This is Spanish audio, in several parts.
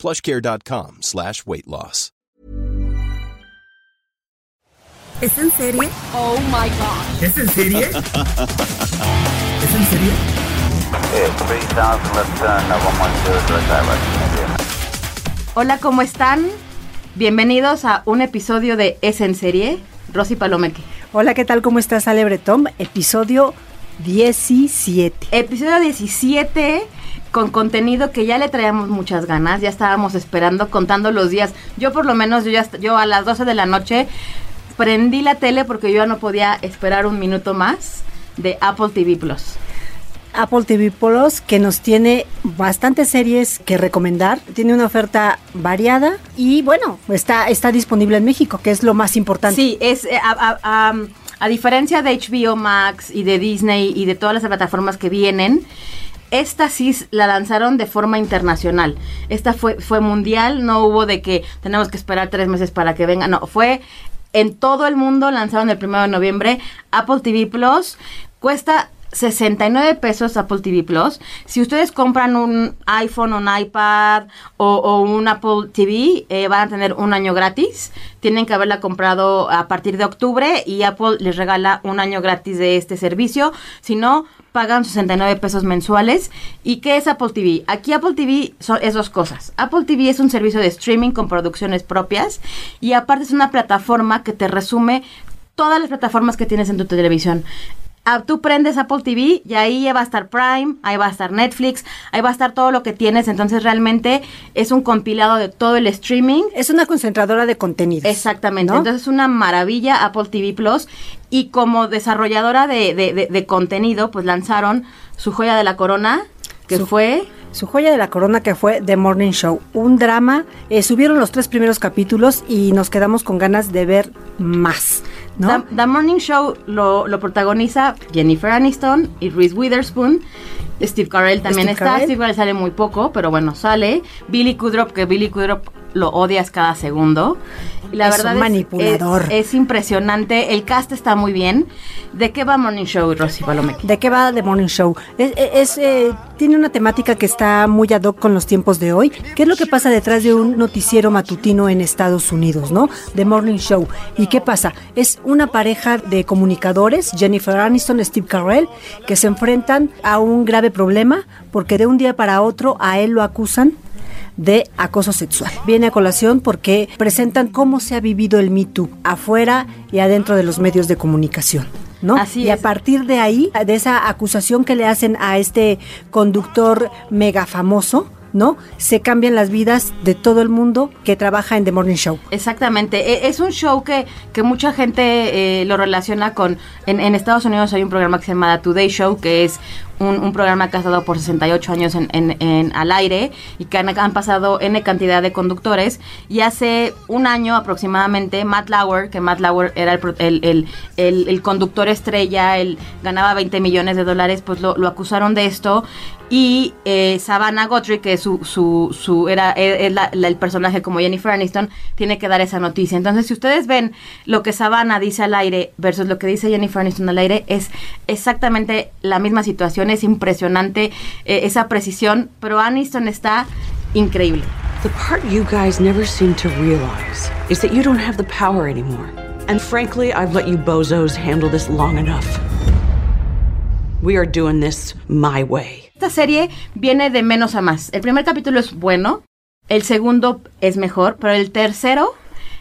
plushcare.com slash weight loss. ¿Es en serie? Oh my god. ¿Es en serie? ¿Es en serie? Yeah, 3000, left turn, uh, 110, direct direct. Hola, ¿cómo están? Bienvenidos a un episodio de Es en serie. Rosy Palomeque. Hola, ¿qué tal? ¿Cómo estás, Ale Bretón? Episodio 17. Episodio 17 con contenido que ya le traíamos muchas ganas, ya estábamos esperando, contando los días. Yo por lo menos, yo, ya, yo a las 12 de la noche prendí la tele porque yo ya no podía esperar un minuto más de Apple TV Plus. Apple TV Plus que nos tiene bastantes series que recomendar, tiene una oferta variada y bueno, está, está disponible en México, que es lo más importante. Sí, es eh, a, a- a- a diferencia de HBO Max y de Disney y de todas las plataformas que vienen, esta sí la lanzaron de forma internacional. Esta fue, fue mundial, no hubo de que tenemos que esperar tres meses para que venga, no, fue en todo el mundo, lanzaron el primero de noviembre. Apple TV Plus cuesta 69 pesos Apple TV Plus. Si ustedes compran un iPhone, un iPad o, un Apple TV, eh, van a tener un año gratis. Tienen que haberla comprado a partir de octubre y Apple les regala un año gratis de este servicio. Si no, pagan 69 pesos mensuales. ¿Y qué es Apple TV? Aquí Apple TV son, es dos cosas. Apple TV es un servicio de streaming con producciones propias y aparte es una plataforma que te resume todas las plataformas que tienes en tu televisión. Ah, tú prendes Apple TV y ahí ya va a estar Prime, ahí va a estar Netflix, ahí va a estar todo lo que tienes. Entonces realmente es un compilado de todo el streaming. Es una concentradora de contenidos. Exactamente. ¿no? Entonces es una maravilla Apple TV Plus. Y como desarrolladora de, de- de- de contenido, pues lanzaron su joya de la corona, que Su- fue... Su joya de la corona que fue The Morning Show, un drama. eh, subieron los tres primeros capítulos y nos quedamos con ganas de ver más, ¿no? The, The Morning Show lo, lo protagoniza Jennifer Aniston y Reese Witherspoon. Steve Carell también Steve está. Carell. Steve Carell sale muy poco, pero bueno, sale. Billy Kudrop, que Billy Kudrop lo odias cada segundo. La Es verdad un es- manipulador. Es, es impresionante. El cast está muy bien. ¿De qué va Morning Show, Rosy Palomeque? ¿De qué va The Morning Show? Es, es, eh, tiene una temática que está muy ad hoc con los tiempos de hoy. ¿Qué es lo que pasa detrás de un noticiero matutino en Estados Unidos, no? The Morning Show. ¿Y qué pasa? Es una pareja de comunicadores, Jennifer Aniston, Steve Carell, que se enfrentan a un grave problema porque de un día para otro a él lo acusan de acoso sexual. Viene a colación porque presentan cómo se ha vivido el Me Too afuera y adentro de los medios de comunicación. ¿No? Así y a partir de ahí, de esa acusación que le hacen a este conductor mega famoso, ¿no? Se cambian las vidas de todo el mundo que trabaja en The Morning Show. Exactamente. E- Es un show que, que mucha gente eh, lo relaciona con... En, en Estados Unidos hay un programa que se llama The Today Show, que es un, programa que ha estado por 68 años en, en- en- al aire y que han, pasado N cantidad de conductores. Y hace un año aproximadamente, Matt Lauer, que Matt Lauer era el, el, el- conductor estrella, él ganaba 20 millones de dólares, pues lo, acusaron de esto. Y eh, Savannah Guthrie, que su, su, su era la- la- el personaje como Jennifer Aniston, tiene que dar esa noticia. Entonces, si ustedes ven lo que Savannah dice al aire versus lo que dice Jennifer Aniston al aire, es exactamente la misma situación. Es impresionante eh, esa precisión, pero Aniston está increíble. The part you guys never seem to realize is that you don't have the power anymore. And frankly, I've let you bozos handle this long enough. We are doing this my way. Esta serie viene de menos a más. El primer capítulo es bueno, el segundo es mejor, pero el tercero,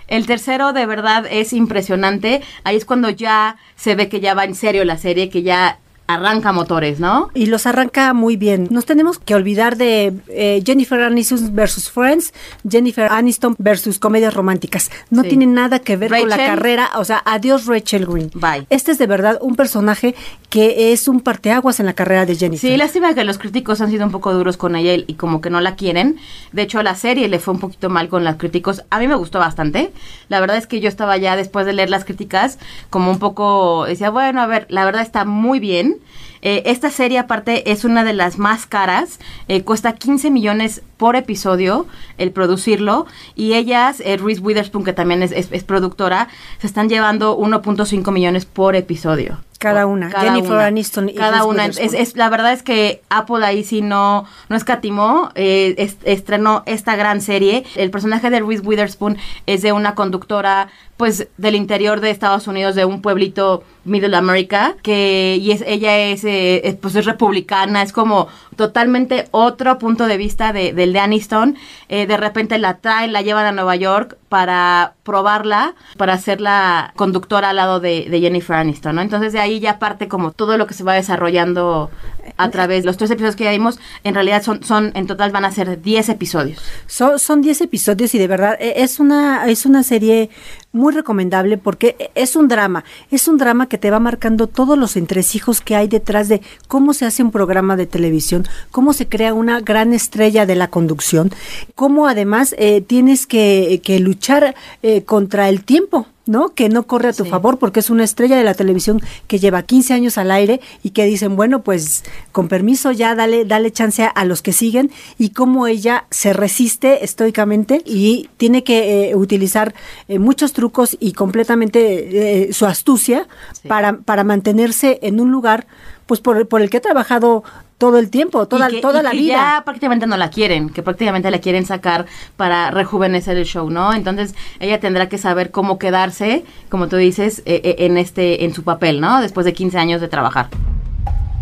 el tercero de verdad es impresionante. Ahí es cuando ya se ve que ya va en serio la serie, que ya arranca motores, ¿no? Y los arranca muy bien. Nos tenemos que olvidar de eh, Jennifer Aniston versus Friends, Jennifer Aniston versus comedias románticas. No Sí. tiene nada que ver con la carrera, o sea, adiós Rachel Green. Bye. Este es de verdad un personaje que es un parteaguas en la carrera de Jennifer. Sí, lástima que los críticos han sido un poco duros con ella y, y como que no la quieren. De hecho, la serie le fue un poquito mal con los críticos. A mí me gustó bastante. La verdad es que yo estaba ya después de leer las críticas como un poco decía, bueno, a ver, la verdad está muy bien. Eh, esta serie aparte es una de las más caras, eh, cuesta 15 millones por episodio el producirlo y ellas, eh, Reese Witherspoon que también es, productora, se están llevando 1.5 millones por episodio. Cada una. Jennifer Aniston y Cada una. Es, la verdad es que Apple ahí sí no, no escatimó, eh, es- estrenó esta gran serie. El personaje de Reese Witherspoon es de una conductora pues del interior de Estados Unidos, de un pueblito Middle America, que y es, ella es, eh, es, pues es republicana, es como totalmente otro punto de vista de, del de Aniston. Eh, de repente la traen, la llevan a Nueva York para probarla, para ser la conductora al lado de, de Jennifer Aniston, ¿no? Entonces de ahí ya parte como todo lo que se va desarrollando a través de los tres episodios que ya vimos, en realidad son, son en total van a ser 10 episodios. Son, son 10 episodios y de verdad eh, es una, es una serie muy recomendable porque es un drama, es un drama que te va marcando todos los entresijos que hay detrás de cómo se hace un programa de televisión, cómo se crea una gran estrella de la conducción, cómo además eh, tienes que, que luchar eh, contra el tiempo. ¿No? Que no corre a tu Sí. favor porque es una estrella de la televisión que lleva 15 años al aire y que dicen, bueno, pues con permiso ya dale, dale chance a, los que siguen y cómo ella se resiste estoicamente y tiene que eh, utilizar eh, muchos trucos y completamente eh, su astucia Sí. para, para mantenerse en un lugar pues por, por el que ha trabajado todo el tiempo, toda, Y que- toda y la que vida. Ya prácticamente no la quieren, que prácticamente la quieren sacar para rejuvenecer el show, ¿no? Entonces ella tendrá que saber cómo quedarse, como tú dices, eh, eh, en este, en su papel, ¿no? Después de 15 años de trabajar.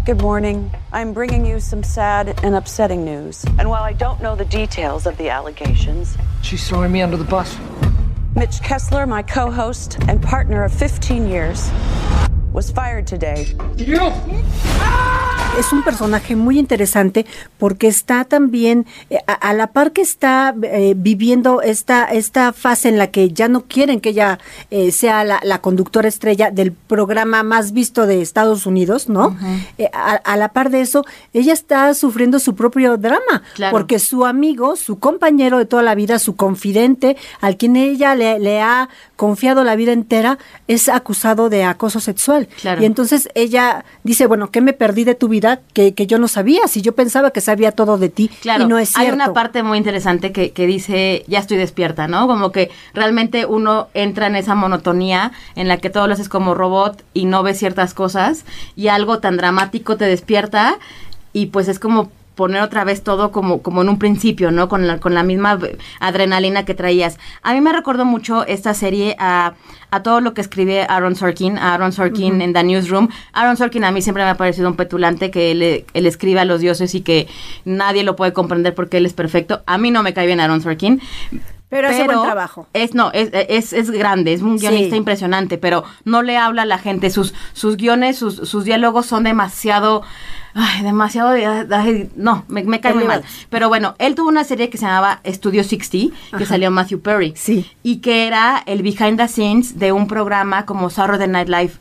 Good morning. I'm bringing you some sad and upsetting news. And while I don't know the details of the allegations, She's throwing me under the bus. Mitch Kessler, my co host and partner of 15 years, was fired today. es un personaje muy interesante porque está también eh, a, a la par que está eh, viviendo esta esta fase en la que ya no quieren que ella eh, sea la, la conductora estrella del programa más visto de Estados Unidos, ¿no? Eh, a, a la par de eso, ella está sufriendo su propio drama Claro. porque su amigo, su compañero de toda la vida, su confidente, al quien ella le, le ha confiado la vida entera, es acusado de acoso sexual. Claro. Y entonces ella dice, bueno, ¿qué me perdí de tu vida que, que yo no sabía? Si yo pensaba que sabía todo de ti Claro, y no es cierto. hay una parte muy interesante que, que dice, ya estoy despierta, ¿no? Como que realmente uno entra en esa monotonía en la que todo lo haces como robot y no ves ciertas cosas y algo tan dramático te despierta y pues es como poner otra vez todo como, como en un principio, ¿no? Con la, con la misma adrenalina que traías. A mí me recordó mucho esta serie a, a todo lo que escribe Aaron Sorkin, a Aaron Sorkin en The Newsroom. Aaron Sorkin a mí siempre me ha parecido un petulante que él, él escribe a los dioses y que nadie lo puede comprender porque él es perfecto. A mí no me cae bien Aaron Sorkin. Pero hace buen trabajo. Es, no, es, es, es grande, es un Sí. guionista impresionante, pero no le habla a la gente. Sus, sus guiones, sus, sus diálogos son demasiado. Ay, demasiado. ay, no, me, me cae muy mal. Pero bueno, él tuvo una serie que se llamaba Studio 60, que salió Matthew Perry. Sí. Y que era el behind the scenes de un programa como Saturday Night Live.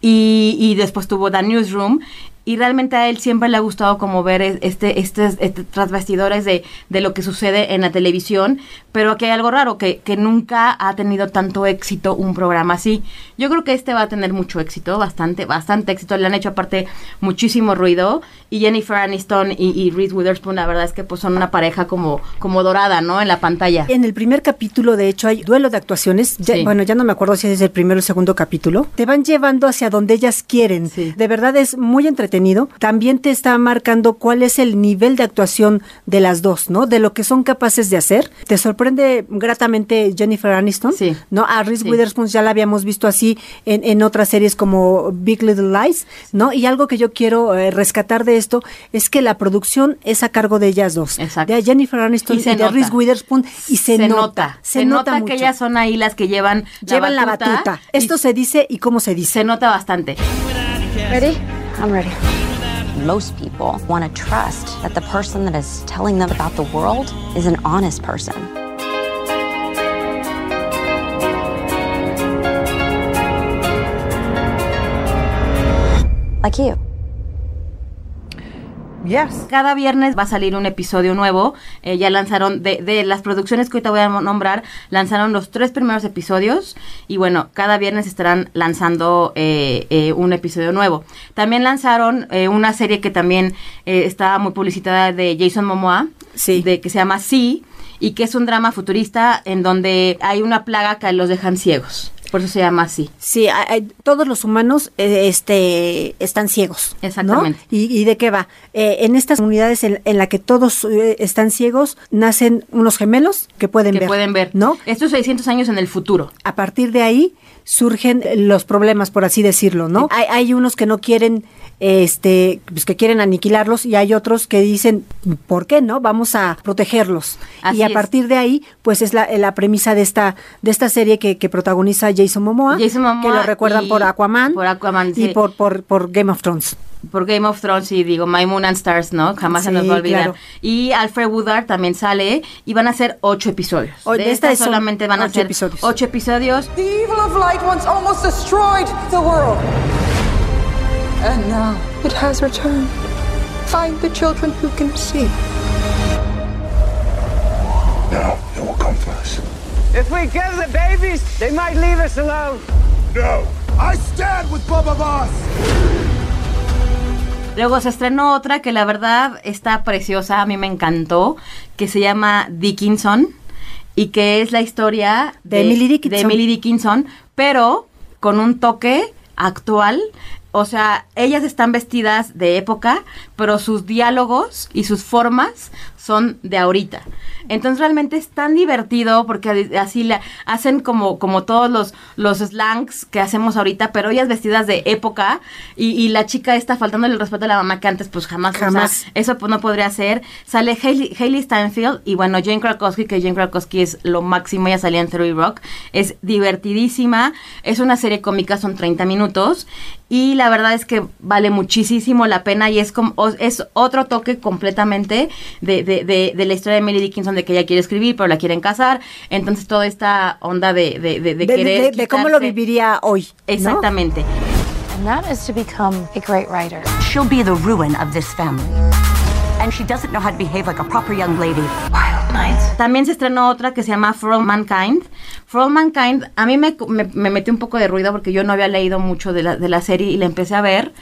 Y, y después tuvo The Newsroom. Y realmente a él siempre le ha gustado como ver es- este, este, este tras bastidores de, de lo que sucede en la televisión. Pero aquí hay algo raro, que, que nunca ha tenido tanto éxito un programa así. Yo creo que este va a tener mucho éxito, bastante, bastante éxito. Le han hecho aparte muchísimo ruido. Y Jennifer Aniston y, y Reese Witherspoon, la verdad es que pues son una pareja como, como dorada, ¿no? En la pantalla. En el primer capítulo, de hecho, hay duelo de actuaciones. Ya- Sí. Bueno, ya no me acuerdo si es el primero o el segundo capítulo. Te van llevando hacia donde ellas quieren. Sí. De verdad es muy entretenido. También te está marcando cuál es el nivel de actuación de las dos, ¿no? De lo que son capaces de hacer. Te sorprende gratamente Jennifer Aniston, Sí. ¿no? A Reese Sí. Witherspoon ya la habíamos visto así en, en otras series como Big Little Lies, ¿no? Y algo que yo quiero eh, rescatar de esto es que la producción es a cargo de ellas dos. Exacto. De Jennifer Aniston y, de Reese Witherspoon y se, nota. Se, nota, que ellas son ahí las que llevan llevan la batuta. Esto se dice y cómo se dice. se nota bastante. Ready? I'm ready. Most people want to trust that the person that is telling them about the world is an honest person. Like you. Yes. Cada viernes va a salir un episodio nuevo. Eh, ya lanzaron, de, de las producciones que ahorita voy a nombrar, lanzaron los tres primeros episodios. Y bueno, cada viernes estarán lanzando eh, eh, un episodio nuevo. También lanzaron eh, una serie que también estaba muy publicitada de Jason Momoa, Sí. de, que se llama Sí, y que es un drama futurista en donde hay una plaga que los dejan ciegos. Por eso se llama así. Sí, hay- todos los humanos eh, este, están ciegos. ¿no? Exactamente. ¿Y, y de qué va? Eh, en estas comunidades en, en la que todos eh, están ciegos, nacen unos gemelos que pueden que ver. pueden ver. ¿No? Estos 600 años en el futuro. A partir de ahí surgen los problemas, por así decirlo, ¿no? Hay, hay unos que no quieren, este, pues que quieren aniquilarlos y hay otros que dicen, ¿por qué no? Vamos a protegerlos. Así y a es. partir de ahí, pues es la, la premisa de esta, de esta serie que, que protagoniza Jason Momoa, Jason Momoa que lo recuerdan y- por Aquaman, por Aquaman, y sí. por, por, por Game of Thrones. por Game of Thrones y digo My Moon and Stars, ¿no? Jamás se Sí, nos va a olvidar. claro. Y Alfred Woodard también sale y van a ser ocho episodios. O- de esta esta solamente van a ocho ser episodios. ocho episodios. The evil of light once almost destroyed the world. And now it has returned. Find the children who can see. No, it will come for us. If we kill the babies, they might leave us alone. No! I stand with Bubba Boss! Luego se estrenó otra que la verdad está preciosa, a mí me encantó, que se llama Dickinson y que es la historia De Emily Dickinson. de Emily Dickinson, pero con un toque actual. O sea, ellas están vestidas de época, pero sus diálogos y sus formas son de ahorita. Entonces realmente es tan divertido porque así le hacen como, como todos los, los slangs que hacemos ahorita, pero ellas vestidas de época y, y la chica está faltándole el respeto a la mamá que antes pues jamás, o sea, Jamás. eso pues no podría ser. Sale Hailey, Hailey Steinfeld y bueno, Jane Krakowski, que Jane Krakowski es lo máximo, ella salía en Theory Rock. Es divertidísima, es una serie cómica, son 30 minutos y la verdad es que vale muchísimo la pena y es como es otro toque completamente de, de, de, de la historia de Emily Dickinson de que ella quiere escribir pero la quieren casar entonces toda esta onda de, de, de, de De, querer de- de cómo lo viviría hoy. ¿no? exactamente And that is to become a great writer. She'll be the ruin of this family. And she doesn't know how to behave like a proper young lady. Wild nights. También se estrenó otra que se llama For All Mankind. For All Mankind, a mí me, me, me metió un poco de ruido porque yo no había leído mucho de la, de la serie y la empecé a ver.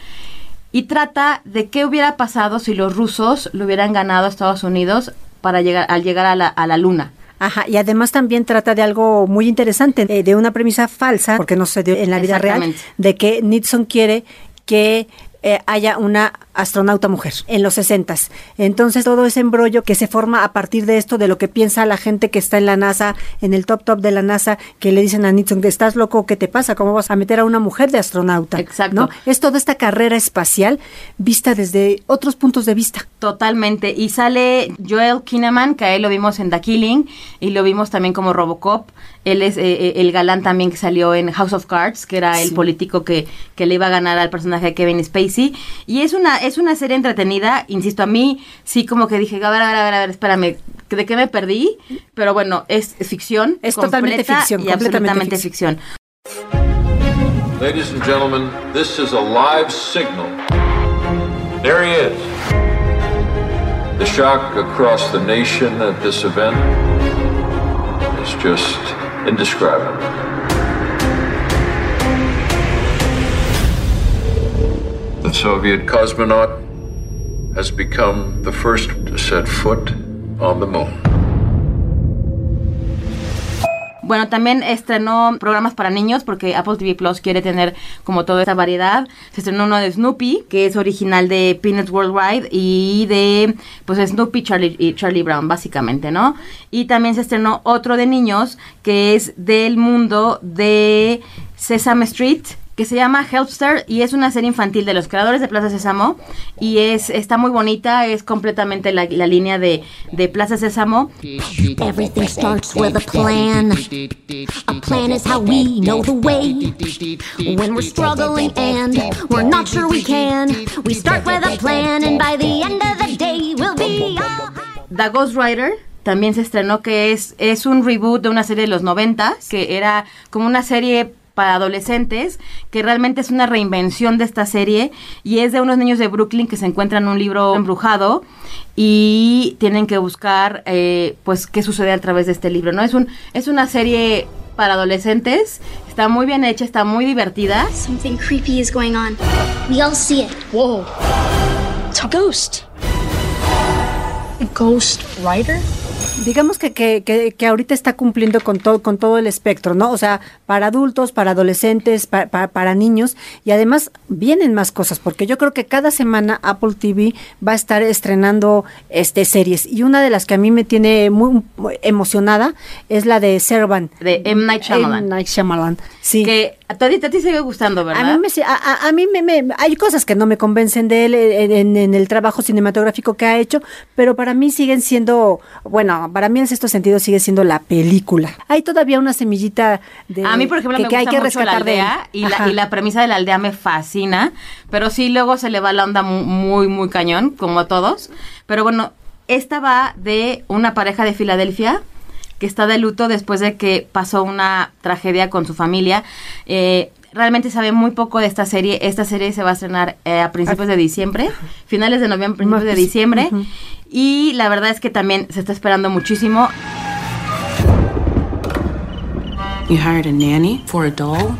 Y trata de qué hubiera pasado si los rusos le hubieran ganado a Estados Unidos para llegar, al llegar a la, a la luna. Ajá, y además también trata de algo muy interesante, eh, de una premisa falsa, porque no se dio en la vida real, de que Nixon quiere que eh, haya una astronauta mujer en los 60 Entonces todo ese embrollo que se forma a partir de esto, de lo que piensa la gente que está en la NASA, en el top top de la NASA, que le dicen a Nixon, ¿estás loco? ¿Qué te pasa? ¿Cómo vas a meter a una mujer de astronauta? Exacto. ¿No? Es toda esta carrera espacial vista desde otros puntos de vista. Totalmente. Y sale Joel Kinnaman, que a él lo vimos en The Killing y lo vimos también como Robocop. Él es eh, eh, el galán también que salió en House of Cards, que era el político que, que le iba a ganar al personaje de Kevin Spacey. Y es una, es una serie entretenida, insisto, a mí sí como que dije, a ver, a ver, a ver, a ver, espérame, ¿de qué me perdí? Pero bueno, es ficción. Es totalmente completa ficción, Y completamente absolutamente ficción. ficción. Ladies and gentlemen, this is a live signal. There he is. The shock across the nation at this event is just indescribable. The Soviet cosmonaut has become the first to set foot on the moon. Bueno, también estrenó programas para niños porque Apple TV Plus quiere tener como toda esta variedad. Se estrenó uno de Snoopy, que es original de Peanuts Worldwide y de pues Snoopy Charlie, y Charlie Brown, básicamente, ¿no? Y también se estrenó otro de niños que es del mundo de Sesame Street que se llama Helpster y es una serie infantil de los creadores de Plaza Sésamo y es está muy bonita, es completamente la, la línea de, de Plaza Sésamo. Everything starts with a plan. A plan plan is how we know the way. When we're struggling and we're not sure we can, we start with a plan, and by the end of the day, we'll be all The Ghost Rider también se estrenó, que es, es un reboot de una serie de los 90, que era como una serie para adolescentes, que realmente es una reinvención de esta serie y es de unos niños de Brooklyn que se encuentran un libro embrujado y tienen que buscar eh, pues qué sucede a través de este libro, ¿no? Es un es una serie para adolescentes, está muy bien hecha, está muy divertida. Something creepy is going on. We all see it. Whoa. It's a ghost. A ghost writer? Digamos que, que, que, que, ahorita está cumpliendo con todo, con todo el espectro, ¿no? O sea, para adultos, para adolescentes, para, para, para, niños, y además vienen más cosas, porque yo creo que cada semana Apple TV va a estar estrenando este series, y una de las que a mí me tiene muy, muy emocionada es la de Servant. De M. Night Shyamalan. M. Night Shyamalan, sí. Que a ti, a ti sigue gustando, ¿verdad? A mí, me, a, a mí me, me, hay cosas que no me convencen de él en, en, en el trabajo cinematográfico que ha hecho, pero para mí siguen siendo, bueno, para mí en sexto sentido sigue siendo la película. Hay todavía una semillita de A mí, por ejemplo, que, me que gusta hay que mucho la aldea y la, y la, premisa de la aldea me fascina, pero sí luego se le va la onda muy, muy, muy cañón, como a todos. Pero bueno, esta va de una pareja de Filadelfia que está de luto después de que pasó una tragedia con su familia. Eh, realmente sabe muy poco de esta serie. Esta serie se va a estrenar eh, a principios de diciembre, finales de noviembre, principios de diciembre. Uh -huh. Y la verdad es que también se está esperando muchísimo. You hired a nanny for a doll?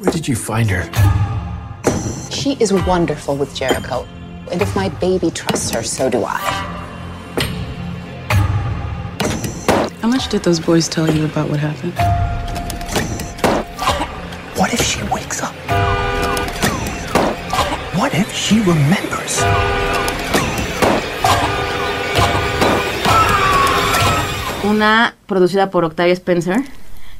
Where did you find her? She is wonderful with Jericho. And if my baby trusts her, so do I. How much did those boys tell you about what happened? What if she wakes up? What if she remembers? Una producida por Octavia Spencer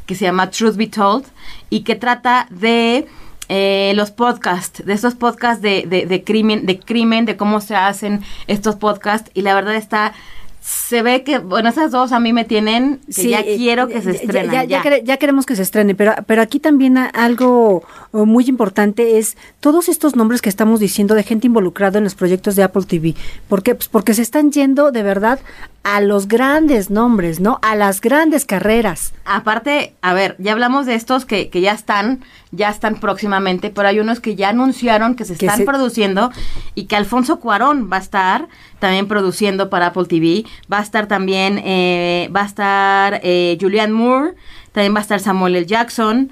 que se llama Truth Be Told y que trata de eh, los podcasts, de estos podcasts de, de, de, crimen, de crimen, de cómo se hacen estos podcasts y la verdad está se ve que, bueno, esas dos a mí me tienen que sí, ya quiero que se estrenen. Ya, ya, ya. ya, queremos que se estrene, pero, pero aquí también algo muy importante es todos estos nombres que estamos diciendo de gente involucrada en los proyectos de Apple TV. ¿Por qué? Pues porque se están yendo de verdad a los grandes nombres, ¿no? A las grandes carreras. Aparte, a ver, ya hablamos de estos que, que ya están, ya están próximamente, pero hay unos que ya anunciaron que se están se... produciendo y que Alfonso Cuarón va a estar también produciendo para Apple TV. Va a estar también, eh, va a estar eh, Julianne Moore, también va a estar Samuel L. Jackson,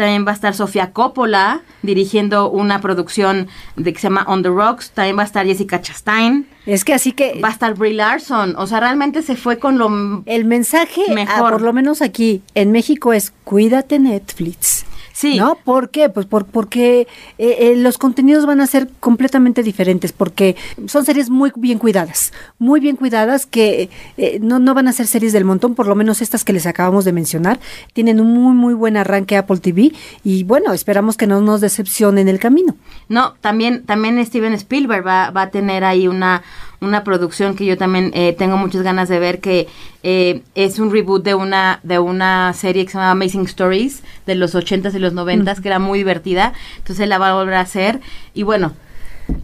también va a estar Sofía Coppola dirigiendo una producción de que se llama On the Rocks, también va a estar Jessica Chastain. Es que así que va a estar Brie Larson, o sea, realmente se fue con lo el mensaje mejor. Ah, por lo menos aquí en México es cuídate Netflix. Sí. ¿No? ¿Por qué? Pues por, porque eh, eh, los contenidos van a ser completamente diferentes, porque son series muy bien cuidadas, muy bien cuidadas, que eh, no, no van a ser series del montón, por lo menos estas que les acabamos de mencionar. Tienen un muy, muy buen arranque Apple TV y bueno, esperamos que no nos decepcionen el camino. No, también, también Steven Spielberg va, va a tener ahí una una producción que yo también eh, tengo muchas ganas de ver que eh, es un reboot de una de una serie que se llama Amazing Stories de los 80s y los 90s mm. que era muy divertida entonces la va a volver a hacer y bueno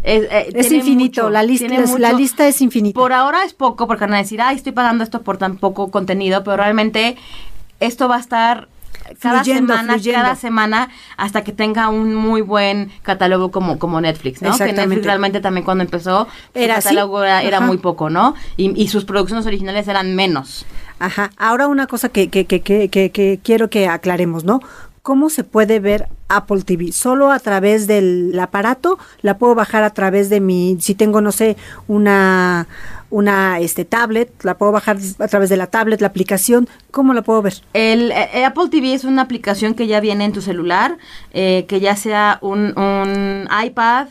es, eh, es infinito, mucho, la, lista es, la lista es infinita. Por ahora es poco, porque van a decir, ay, estoy pagando esto por tan poco contenido, pero realmente esto va a estar cada fluyendo, semana, fluyendo. cada semana, hasta que tenga un muy buen catálogo como, como Netflix, ¿no? Que Netflix realmente también cuando empezó, era su catálogo era, era, muy poco, ¿no? Y, y, sus producciones originales eran menos. Ajá. Ahora una cosa que, que, que, que, que quiero que aclaremos, ¿no? ¿Cómo se puede ver Apple TV? ¿Solo a través del aparato? ¿La puedo bajar a través de mi, si tengo, no sé, una una este tablet, la puedo bajar a través de la tablet, la aplicación, ¿cómo la puedo ver? El eh, Apple TV es una aplicación que ya viene en tu celular, eh, que ya sea un, un iPad,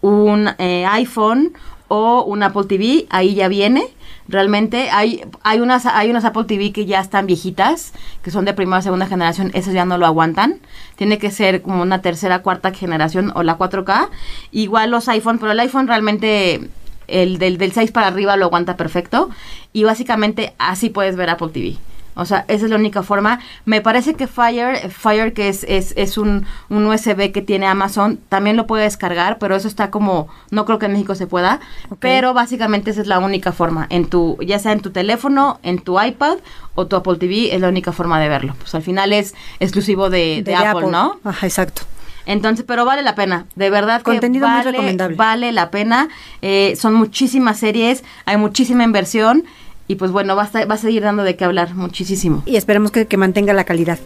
un eh, iPhone o un Apple TV, ahí ya viene. Realmente hay hay unas hay unas Apple TV que ya están viejitas, que son de primera o segunda generación, esos ya no lo aguantan. Tiene que ser como una tercera, cuarta generación o la 4K. Igual los iPhone, pero el iPhone realmente el del, del 6 para arriba lo aguanta perfecto y básicamente así puedes ver Apple TV. O sea, esa es la única forma. Me parece que Fire, Fire que es, es, es un, un USB que tiene Amazon, también lo puede descargar, pero eso está como, no creo que en México se pueda. Pero básicamente esa es la única forma. En tu, ya sea en tu teléfono, en tu iPad o tu Apple TV, es la única forma de verlo. Pues al final es exclusivo de, de Apple, ¿no? Ajá, exacto. Entonces, pero vale la pena, de verdad que Contenido muy vale, recomendable. vale la pena. Eh, son muchísimas series, hay muchísima inversión y pues bueno, va a, va a seguir dando de qué hablar muchísimo. Y esperemos que, que mantenga la calidad.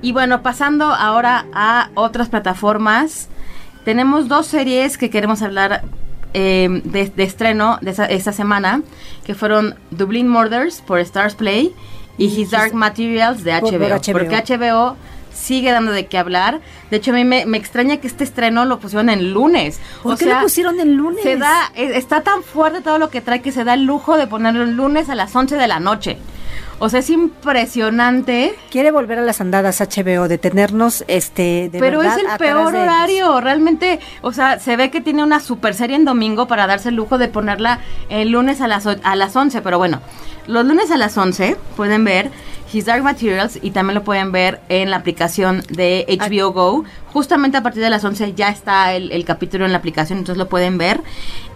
Y bueno, pasando ahora a otras plataformas, tenemos dos series que queremos hablar eh, de, de estreno de esa- esta semana, que fueron Dublin Murders por Stars Play y His Dark Materials de Por- por HBO, HBO. Porque HBO sigue dando de qué hablar. De hecho, a mí me, me extraña que este estreno lo pusieron en lunes. ¿Por o qué sea, lo pusieron en lunes? Se da, eh, está tan fuerte todo lo que trae que se da el lujo de ponerlo el lunes a las 11 de la noche. O sea, es impresionante. Quiere volver a las andadas HBO, de tenernos, este, de Pero verdad es el peor horario, realmente, o sea, se ve que tiene una super serie en domingo para darse el lujo de ponerla el lunes a las, a las 11, pero bueno, los lunes a las 11 pueden ver His Dark Materials y también lo pueden ver en la aplicación de HBO Go. Justamente a partir de las 11 ya está el, el capítulo en la aplicación, entonces lo pueden ver.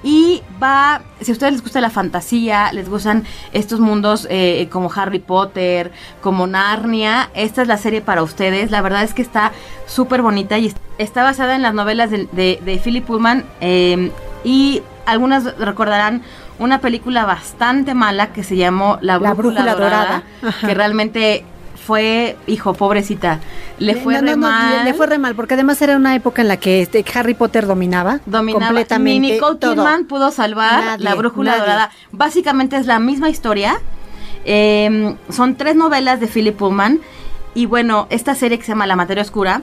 Y va, si a ustedes les gusta la fantasía, les gustan estos mundos eh, como Harry Potter, como Narnia, esta es la serie para ustedes. La verdad es que está súper bonita y est- está basada en las novelas de, de- de Philip Pullman eh, y algunas recordarán una película bastante mala que se llamó La Brújula, Brújula Dorada, que realmente fue, hijo, pobrecita, le fue No, re no, mal. le- le fue re mal, porque además era una época en la que este, Harry Potter dominaba, dominaba completamente Ni Nicole. Kidman pudo salvar Nadie, la brújula nadie. dorada. Básicamente es la misma historia. Eh, son tres novelas de Philip Pullman. Y bueno, esta serie que se llama La Materia Oscura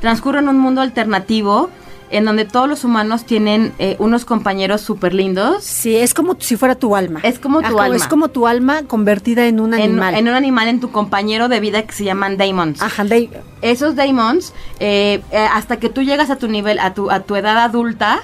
transcurre en un mundo alternativo en donde todos los humanos tienen eh, unos compañeros súper lindos. Sí, es como si fuera tu alma. Es como tu Ajá, alma. Es como tu alma convertida en un En, animal. en un animal, en tu compañero de vida que se llaman daemons. Ajá, de- Esos daemons, eh, eh, hasta que tú llegas a tu nivel, a tu, a tu edad adulta,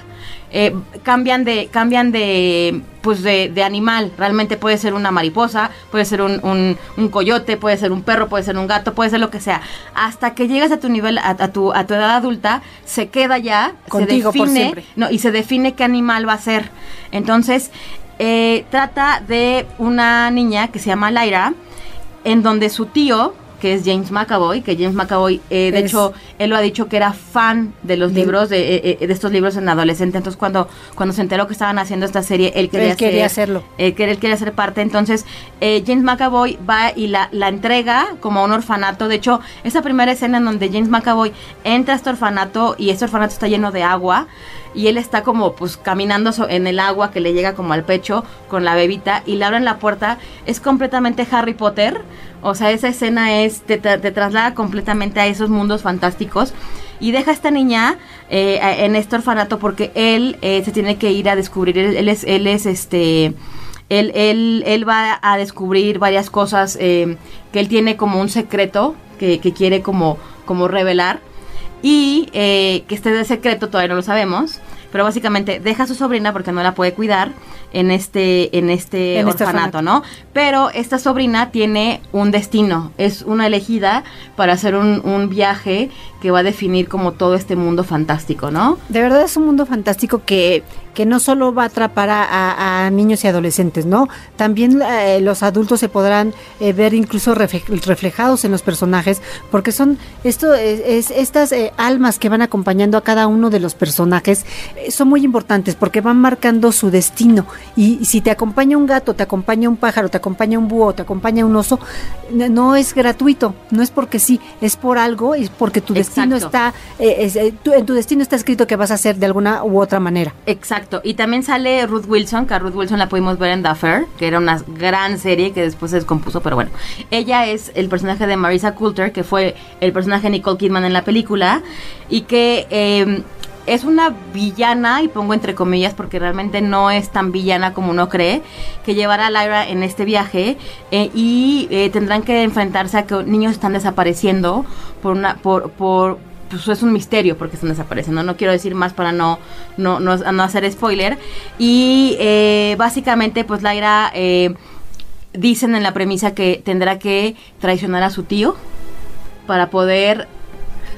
eh, cambian de, cambian de, pues de, de animal. Realmente puede ser una mariposa, puede ser un, un, un coyote, puede ser un perro, puede ser un gato, puede ser lo que sea. Hasta que llegas a tu nivel, a, a tu, a tu edad adulta, se queda ya, Contigo se por define, siempre. no, y se define qué animal va a ser. Entonces, eh, trata de una niña que se llama Lyra, en donde su tío, que es James McAvoy, que James McAvoy, eh, de Es- hecho, él lo ha dicho que era fan de los libros, de, eh, eh, de estos libros en adolescente. Entonces, cuando, cuando se enteró que estaban haciendo esta serie, él quería, Él quería ser- hacerlo. eh, que él quería ser parte. Entonces, eh, James McAvoy va y la, la entrega como a un orfanato. De hecho, esa primera escena en donde James McAvoy entra a este orfanato y este orfanato está lleno de agua y él está como pues caminando en el agua que le llega como al pecho con la bebita y le abren la puerta. Es completamente Harry Potter. O sea, esa escena es, te, te traslada completamente a esos mundos fantásticos y deja a esta niña eh, en este orfanato porque él eh, se tiene que ir a descubrir, él, él es, él es este, él, él, él va a descubrir varias cosas eh, que él tiene como un secreto que, que quiere como, como revelar y eh, que este de secreto todavía no lo sabemos, pero básicamente deja a su sobrina porque no la puede cuidar en este en este En este orfanato. ¿no? Pero esta sobrina tiene un destino, es una elegida para hacer un, un viaje que va a definir como todo este mundo fantástico, ¿no? De verdad es un mundo fantástico que, que no solo va a atrapar a, a- a niños y adolescentes, ¿no? También eh, los adultos se podrán eh, ver incluso reflejados en los personajes, porque son esto es, es- estas eh, almas que van acompañando a cada uno de los personajes son muy importantes porque van marcando su destino. Y, si te acompaña un gato, te acompaña un pájaro, te acompaña un búho, te acompaña un oso, no es gratuito, no es porque sí, es por algo, es porque tu destino Exacto. está, eh, es, eh, tu- en tu destino está escrito que vas a hacer de alguna u otra manera. Exacto, y también sale Ruth Wilson, que a Ruth Wilson la pudimos ver en The Affair, que era una gran serie que después se descompuso, pero bueno. Ella es el personaje de Marisa Coulter, que fue el personaje de Nicole Kidman en la película, y que eh, es una villana, y pongo entre comillas porque realmente no es tan villana como uno cree, que llevará a Lyra en este viaje eh, y eh, tendrán que enfrentarse a que niños están desapareciendo por una por por pues es un misterio porque están desapareciendo. No quiero decir más para no, no, no, no hacer spoiler. Y eh, básicamente, pues eh, dicen en la premisa que tendrá que traicionar a su tío para poder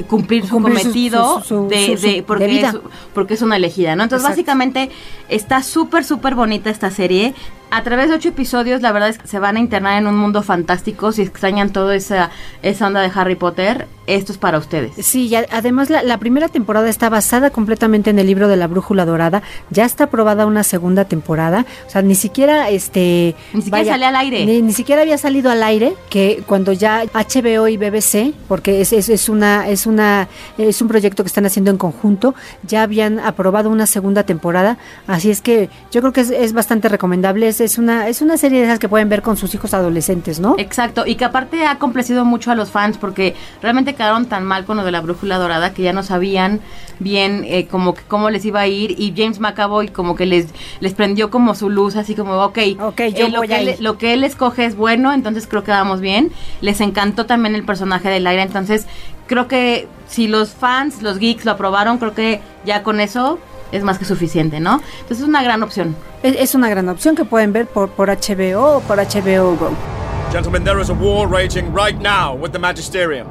cumplir su Cumplir cometido su- su- de, de- porque, de vida. Es, porque es una elegida, ¿no? Entonces, Exacto. básicamente está súper, súper bonita esta serie. A través de ocho episodios, la verdad es que se van a internar en un mundo fantástico. Si extrañan toda esa, esa onda de Harry Potter, esto es para ustedes. Sí, y a- además la, la primera temporada está basada completamente en el libro de la Brújula Dorada. Ya está aprobada una segunda temporada. O sea, ni siquiera este. Ni siquiera sale al aire. Ni, ni siquiera había salido al aire que cuando ya HBO y BBC, porque es, es, es una es una es un proyecto que están haciendo en conjunto, ya habían aprobado una segunda temporada. Así es que yo creo que es, es bastante recomendable. Es, es una es una serie de esas que pueden ver con sus hijos adolescentes, ¿no? Exacto, y que aparte ha complacido mucho a los fans porque realmente quedaron tan mal con lo de la brújula dorada que ya no sabían bien eh, como que cómo les iba a ir y James McAvoy como que les les prendió como su luz así como ok, Ok, yo eh, lo, voy que a él, ir. lo que él escoge es bueno entonces creo que vamos bien les encantó también el personaje del aire entonces creo que si los fans los geeks lo aprobaron creo que ya con eso es más que suficiente no entonces es una gran opción Es, es una gran opción que pueden ver por, por HBO o por HBO Go. Gentlemen, there is a war raging right now with the Magisterium.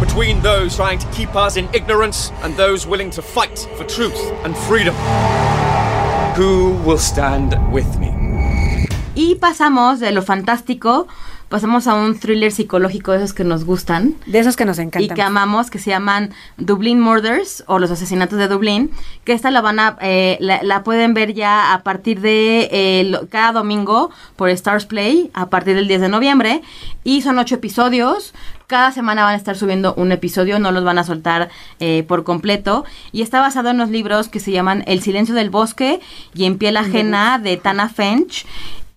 Between those trying to keep us in ignorance and those willing to fight for truth and freedom. Who will stand with me? Y pasamos de lo fantástico, pasamos a un thriller psicológico de esos que nos gustan. De esos que nos encantan. Y que amamos, que se llaman Dublin Murders o Los Asesinatos de Dublín, que esta la van a, eh, la, la pueden ver ya a partir de eh, lo- cada domingo por Stars Play, a partir del 10 de noviembre, y son ocho episodios. Cada semana van a estar subiendo un episodio, no los van a soltar eh, por completo. Y está basado en los libros que se llaman El silencio del bosque y En piel ajena de Tana Fench.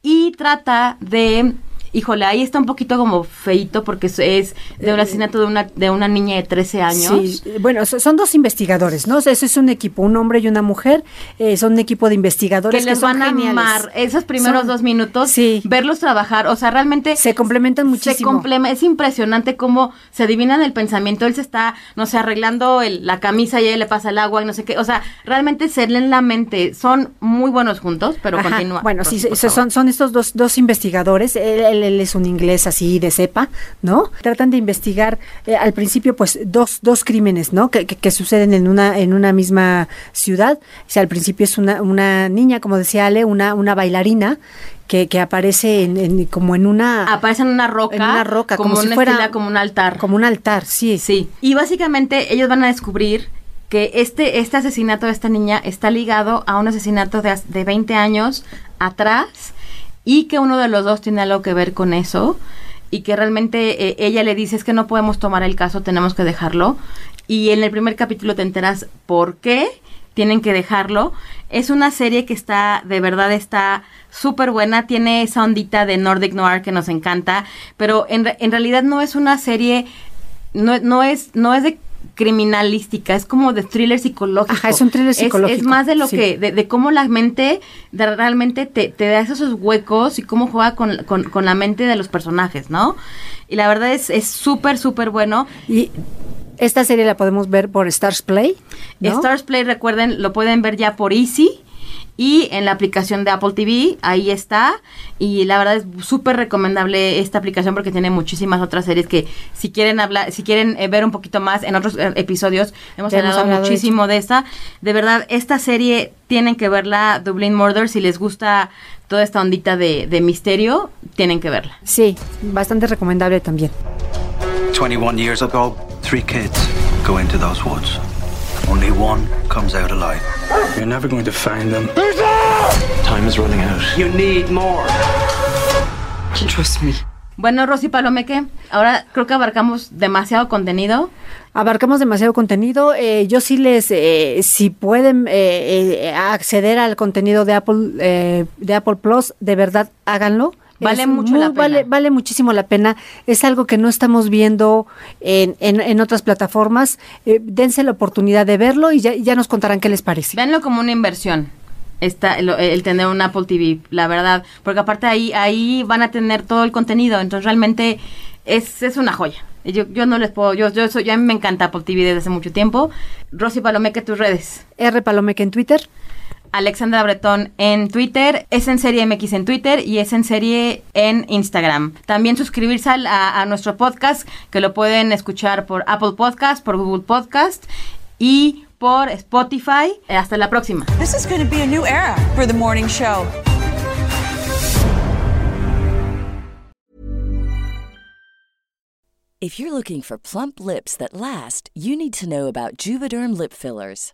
Y trata de Híjole, ahí está un poquito como feito porque es, de un asesinato de una, de una niña de 13 años. Sí, bueno, so- son dos investigadores, ¿no? O sea, eso es un equipo, un hombre y una mujer, eh, son un equipo de investigadores que que, les son van a geniales. amar esos primeros Son- dos minutos, verlos trabajar, o sea, realmente se complementan se muchísimo. complema- es impresionante cómo se adivinan el pensamiento, él se está, no sé, arreglando el- la camisa y a ella le pasa el agua y no sé qué, o sea, realmente se leen la mente, son muy buenos juntos, pero Ajá, continúa. Bueno, sí, son, son estos dos, dos investigadores. Él, él- él es un inglés así de cepa, ¿no? Tratan de investigar eh, al principio, pues, dos, dos crímenes, ¿no? Que, que- que suceden en una, en una misma ciudad. O sea, al principio es una, una niña, como decía Ale, una, una bailarina. Que, que aparece en, en- como en una aparece en una roca en una roca como como, si fuera como un altar como un altar sí sí y básicamente ellos van a descubrir que este, este asesinato de esta niña está ligado a un asesinato de, de 20 años atrás y que uno de los dos tiene algo que ver con eso y que realmente eh, ella le dice es que no podemos tomar el caso, tenemos que dejarlo. Y en el primer capítulo te enteras por qué tienen que dejarlo. Es una serie que está, de verdad está súper buena, tiene esa ondita de Nordic Noir que nos encanta, pero en, en realidad no es una serie, no, no, es, no es de criminalística, es como de thriller psicológico. Ajá, es un thriller Es- psicológico, Es, más de lo sí. que, de, de cómo la mente de- realmente te, te da esos huecos y cómo juega con, con- con la mente de los personajes, ¿no? Y la verdad es es súper, súper bueno. Y esta serie la podemos ver por Stars Play ¿no? Stars Play, recuerden, lo pueden ver ya por Easy y en la aplicación de Apple TV, ahí está. Y la verdad es súper recomendable esta aplicación porque tiene muchísimas otras series que si quieren hablar, si quieren eh, ver un poquito más en otros eh, episodios, hemos hablado de muchísimo de esta. De verdad, esta serie tienen que verla, Dublin Murder, si les gusta toda esta ondita de, de misterio, tienen que verla. Sí, bastante recomendable también. 21 years ago, three kids go into those woods. Only one comes out alive. You're never going to find them. Time is running out. You need more. Trust me. Bueno, Rosy Palomeque, ahora creo que abarcamos demasiado contenido. Abarcamos demasiado contenido. eh, yo sí les, eh, si pueden eh, eh, acceder al contenido de Apple, eh, de Apple Plus, de verdad háganlo. Vale Es mucho muy- la pena. Vale, vale muchísimo la pena. Es algo que no estamos viendo en, en, en otras plataformas. Eh, dense la oportunidad de verlo y ya, ya nos contarán qué les parece. Véanlo como una inversión. Esta, el, el tener un Apple TV, la verdad. Porque aparte ahí, ahí van a tener todo el contenido. Entonces realmente es, es una joya. Yo, yo no les puedo, yo, yo, soy, yo a mí me encanta Apple TV desde hace mucho tiempo. Rosy Palomeque, tus redes. R Palomeque en Twitter. Alexandra Bretón en Twitter, es en serie MX en Twitter y es en serie en Instagram. También suscribirse a, a nuestro podcast que lo pueden escuchar por Apple Podcast, por Google Podcast y por Spotify. Hasta la próxima. This is going to be a new era for the morning show. If you're looking for plump lips that last, you need to know about Juvederm lip fillers.